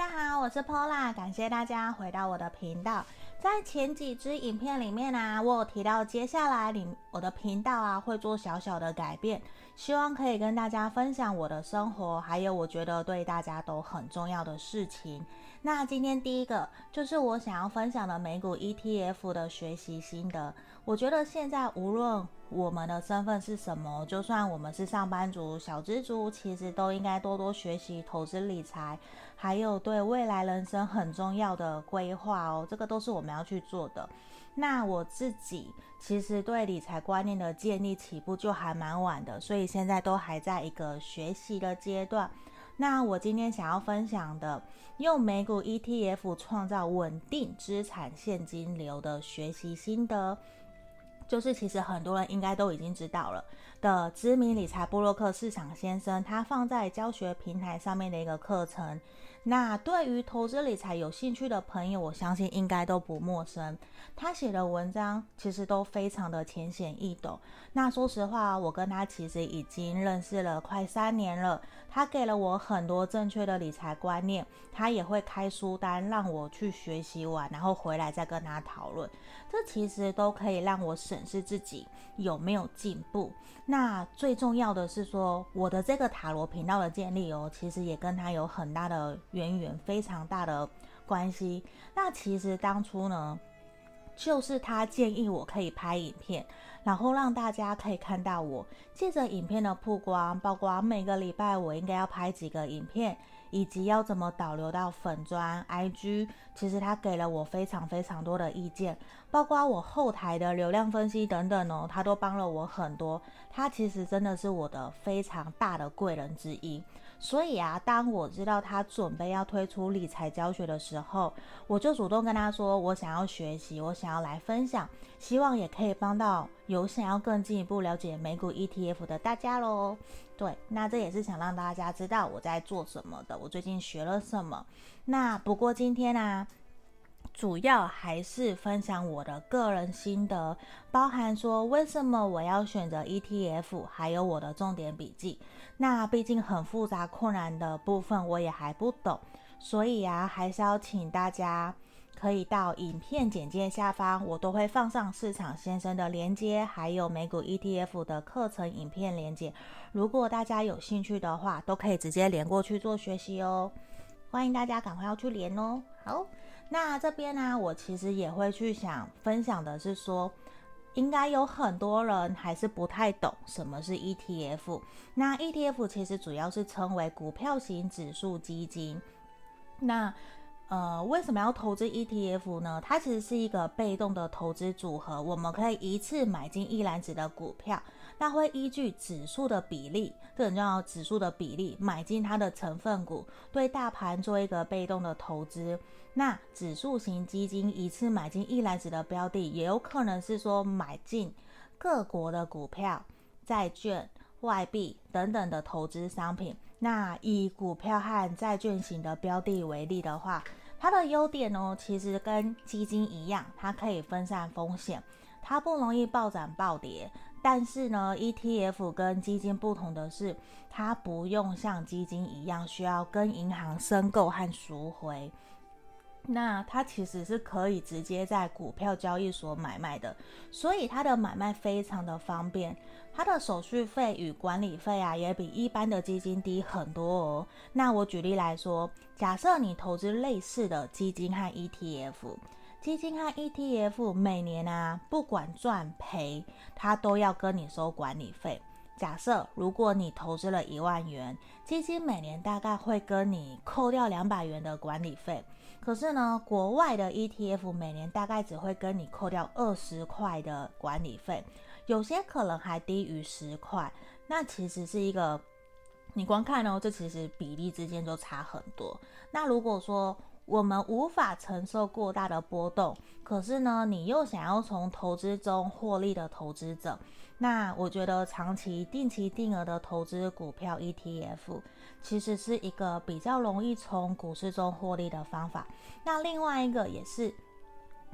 大家好，我是 Pola，感谢大家回到我的频道。在前几支影片里面啊，我有提到接下来里我的频道啊会做小小的改变，希望可以跟大家分享我的生活，还有我觉得对大家都很重要的事情。那今天第一个就是我想要分享的美股 ETF 的学习心得。我觉得现在无论我们的身份是什么，就算我们是上班族、小资族，其实都应该多多学习投资理财，还有对未来人生很重要的规划哦。这个都是我们要去做的。那我自己其实对理财观念的建立起步就还蛮晚的，所以现在都还在一个学习的阶段。那我今天想要分享的，用美股 ETF 创造稳定资产现金流的学习心得，就是其实很多人应该都已经知道了的知名理财部落客市场先生，他放在教学平台上面的一个课程。那对于投资理财有兴趣的朋友，我相信应该都不陌生。他写的文章其实都非常的浅显易懂。那说实话，我跟他其实已经认识了快三年了。他给了我很多正确的理财观念，他也会开书单让我去学习完，然后回来再跟他讨论。这其实都可以让我审视自己有没有进步。那最重要的是说，我的这个塔罗频道的建立哦，其实也跟他有很大的。渊源非常大的关系。那其实当初呢，就是他建议我可以拍影片，然后让大家可以看到我。借着影片的曝光，包括每个礼拜我应该要拍几个影片，以及要怎么导流到粉砖、IG。其实他给了我非常非常多的意见，包括我后台的流量分析等等哦，他都帮了我很多。他其实真的是我的非常大的贵人之一。所以啊，当我知道他准备要推出理财教学的时候，我就主动跟他说，我想要学习，我想要来分享，希望也可以帮到有想要更进一步了解美股 ETF 的大家喽。对，那这也是想让大家知道我在做什么的，我最近学了什么。那不过今天呢、啊？主要还是分享我的个人心得，包含说为什么我要选择 ETF，还有我的重点笔记。那毕竟很复杂困难的部分我也还不懂，所以啊，还是要请大家可以到影片简介下方，我都会放上市场先生的连接，还有美股 ETF 的课程影片连接。如果大家有兴趣的话，都可以直接连过去做学习哦。欢迎大家赶快要去连哦。好。那这边呢，我其实也会去想分享的是说，应该有很多人还是不太懂什么是 ETF。那 ETF 其实主要是称为股票型指数基金。那呃，为什么要投资 ETF 呢？它其实是一个被动的投资组合，我们可以一次买进一篮子的股票，那会依据指数的比例，这很重要，指数的比例买进它的成分股，对大盘做一个被动的投资。那指数型基金一次买进一篮子的标的，也有可能是说买进各国的股票、债券、外币等等的投资商品。那以股票和债券型的标的为例的话，它的优点呢，其实跟基金一样，它可以分散风险，它不容易暴涨暴跌。但是呢，ETF 跟基金不同的是，它不用像基金一样需要跟银行申购和赎回。那它其实是可以直接在股票交易所买卖的，所以它的买卖非常的方便。它的手续费与管理费啊，也比一般的基金低很多哦。那我举例来说，假设你投资类似的基金和 ETF，基金和 ETF 每年啊，不管赚赔，它都要跟你收管理费。假设如果你投资了一万元，基金每年大概会跟你扣掉两百元的管理费。可是呢，国外的 ETF 每年大概只会跟你扣掉二十块的管理费，有些可能还低于十块。那其实是一个，你光看哦，这其实比例之间就差很多。那如果说我们无法承受过大的波动，可是呢，你又想要从投资中获利的投资者。那我觉得长期定期定额的投资股票 ETF，其实是一个比较容易从股市中获利的方法。那另外一个也是，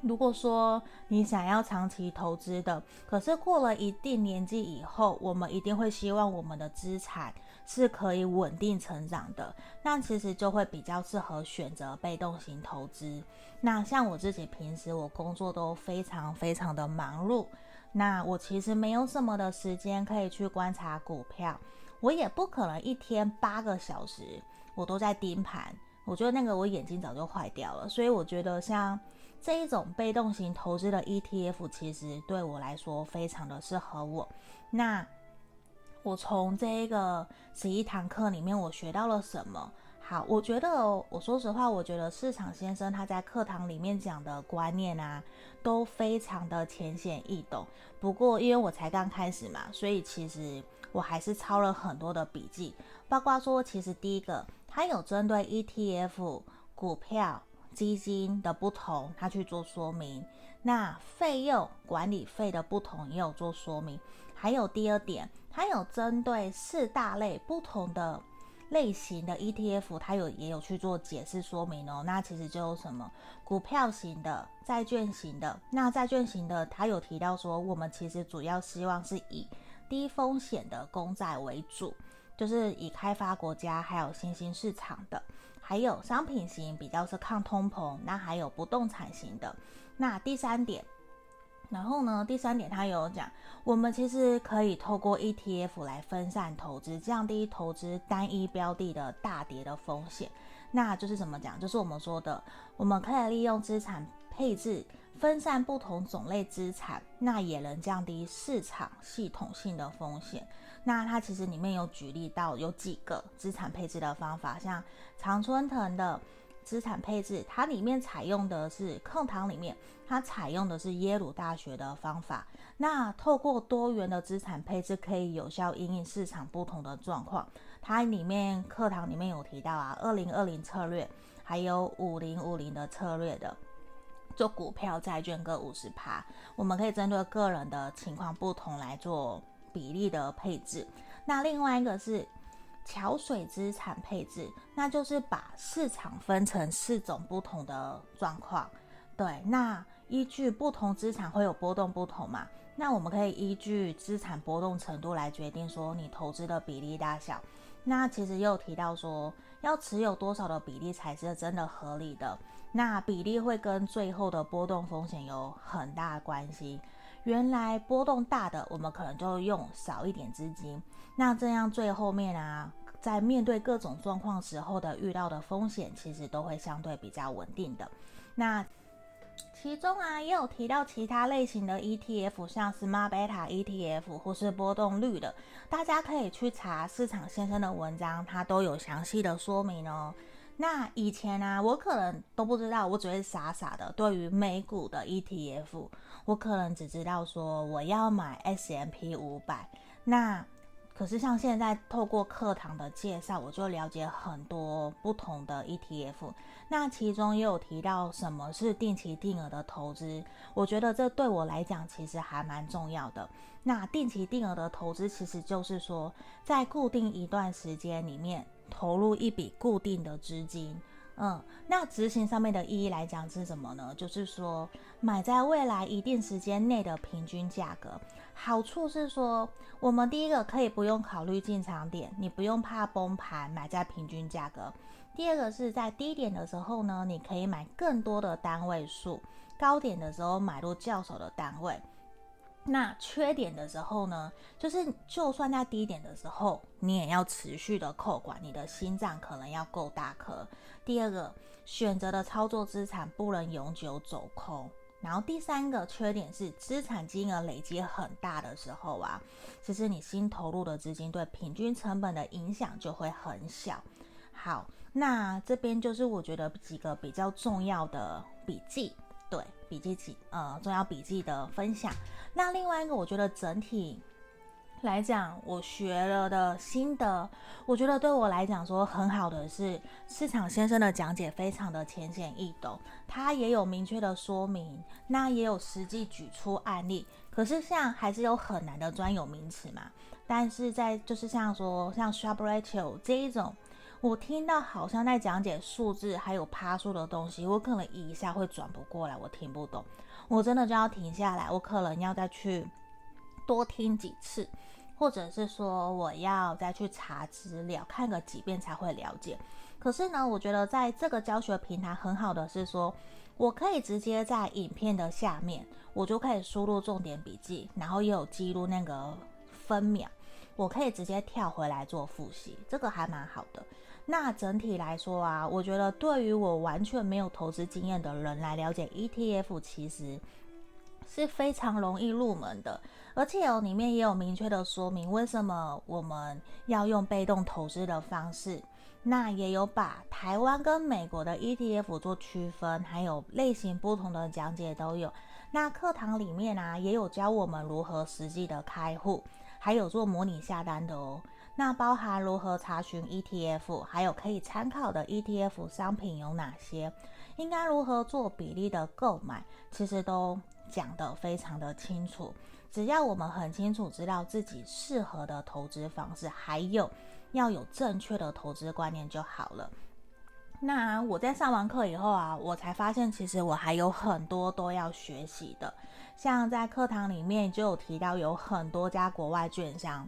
如果说你想要长期投资的，可是过了一定年纪以后，我们一定会希望我们的资产是可以稳定成长的，那其实就会比较适合选择被动型投资。那像我自己平时我工作都非常非常的忙碌，那我其实没有什么的时间可以去观察股票，我也不可能一天八个小时我都在盯盘，我觉得那个我眼睛早就坏掉了。所以我觉得像这一种被动型投资的 ETF，其实对我来说非常的适合我。那我从这一个十一堂课里面，我学到了什么？好，我觉得，我说实话，我觉得市场先生他在课堂里面讲的观念啊，都非常的浅显易懂。不过，因为我才刚开始嘛，所以其实我还是抄了很多的笔记，包括说，其实第一个，他有针对 ETF 股票基金的不同，他去做说明。那费用管理费的不同也有做说明。还有第二点。它有针对四大类不同的类型的 ETF，它有也有去做解释说明哦。那其实就有什么股票型的、债券型的。那债券型的，它有提到说，我们其实主要希望是以低风险的公债为主，就是以开发国家还有新兴市场的。还有商品型比较是抗通膨，那还有不动产型的。那第三点。然后呢，第三点他有讲，我们其实可以透过 ETF 来分散投资，降低投资单一标的的大跌的风险。那就是怎么讲？就是我们说的，我们可以利用资产配置分散不同种类资产，那也能降低市场系统性的风险。那它其实里面有举例到有几个资产配置的方法，像常春藤的。资产配置，它里面采用的是课堂里面，它采用的是耶鲁大学的方法。那透过多元的资产配置，可以有效因应市场不同的状况。它里面课堂里面有提到啊，二零二零策略，还有五零五零的策略的，做股票、债券各五十趴。我们可以针对个人的情况不同来做比例的配置。那另外一个是。桥水资产配置，那就是把市场分成四种不同的状况。对，那依据不同资产会有波动不同嘛？那我们可以依据资产波动程度来决定说你投资的比例大小。那其实也有提到说，要持有多少的比例才是真的合理的。那比例会跟最后的波动风险有很大关系。原来波动大的，我们可能就用少一点资金。那这样最后面啊，在面对各种状况时候的遇到的风险，其实都会相对比较稳定的。那其中啊，也有提到其他类型的 ETF，像 Smart Beta ETF 或是波动率的，大家可以去查市场先生的文章，他都有详细的说明哦。那以前、啊，我可能都不知道，我只会傻傻的对于美股的 ETF，我可能只知道说我要买 S M P 五百。那可是像现在透过课堂的介绍，我就了解很多不同的 ETF。那其中也有提到什么是定期定额的投资，我觉得这对我来讲其实还蛮重要的。那定期定额的投资其实就是说，在固定一段时间里面。投入一笔固定的资金，嗯，那执行上面的意义来讲是什么呢？就是说买在未来一定时间内的平均价格。好处是说，我们第一个可以不用考虑进场点，你不用怕崩盘，买在平均价格。第二个是在低点的时候呢，你可以买更多的单位数，高点的时候买入较少的单位。那缺点的时候呢，就是就算在低点的时候，你也要持续的扣管，你的心脏可能要够大颗。第二个，选择的操作资产不能永久走空。然后第三个缺点是，资产金额累积很大的时候啊，其实你新投入的资金对平均成本的影响就会很小。好，那这边就是我觉得几个比较重要的笔记。对，笔记记呃重要笔记的分享。那另外一个，我觉得整体来讲，我学了的心得，我觉得对我来讲说很好的是，市场先生的讲解非常的浅显易懂，他也有明确的说明，那也有实际举出案例。可是像还是有很难的专有名词嘛，但是在就是像说像 s h a r p ratio 这一种。我听到好像在讲解数字还有趴数的东西，我可能一下会转不过来，我听不懂，我真的就要停下来，我可能要再去多听几次。或者是说我要再去查资料，看个几遍才会了解。可是呢，我觉得在这个教学平台很好的是说，我可以直接在影片的下面，我就可以输入重点笔记，然后也有记录那个分秒，我可以直接跳回来做复习，这个还蛮好的。那整体来说啊，我觉得对于我完全没有投资经验的人来了解 ETF，其实是非常容易入门的，而且哦，里面也有明确的说明为什么我们要用被动投资的方式。那也有把台湾跟美国的 ETF 做区分，还有类型不同的讲解都有。那课堂里面啊，也有教我们如何实际的开户，还有做模拟下单的哦。那包含如何查询 ETF，还有可以参考的 ETF 商品有哪些，应该如何做比例的购买，其实都讲得非常的清楚。只要我们很清楚知道自己适合的投资方式，还有要有正确的投资观念就好了。那我在上完课以后啊，我才发现其实我还有很多都要学习的，像在课堂里面就有提到有很多家国外券商。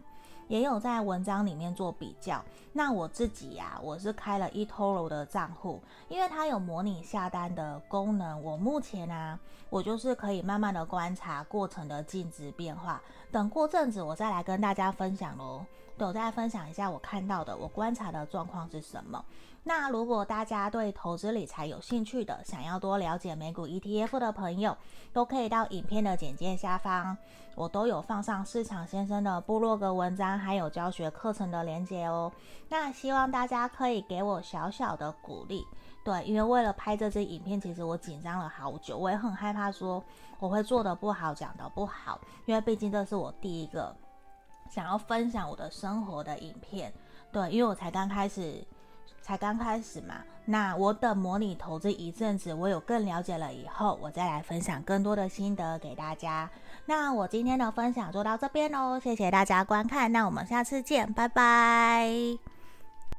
也有在文章里面做比较。那我自己呀、我是开了 eToro 的账户，因为它有模拟下单的功能。我目前呢，我就是可以慢慢的观察过程的净值变化。等过阵子我再来跟大家分享喽。都，再分享一下我看到的，我观察的状况是什么。那如果大家对投资理财有兴趣的，想要多了解美股 ETF 的朋友，都可以到影片的简介下方，我都有放上市场先生的部落格文章，还有教学课程的连接哦。那希望大家可以给我小小的鼓励，对，因为为了拍这支影片，其实我紧张了好久，我也很害怕说我会做得不好，讲得不好，因为毕竟这是我第一个想要分享我的生活的影片，对，因为我才刚开始。才刚开始嘛，那我等模拟投资一阵子，我有更了解了以后，我再来分享更多的心得给大家。那我今天的分享就到这边喽，谢谢大家观看，那我们下次见，拜拜。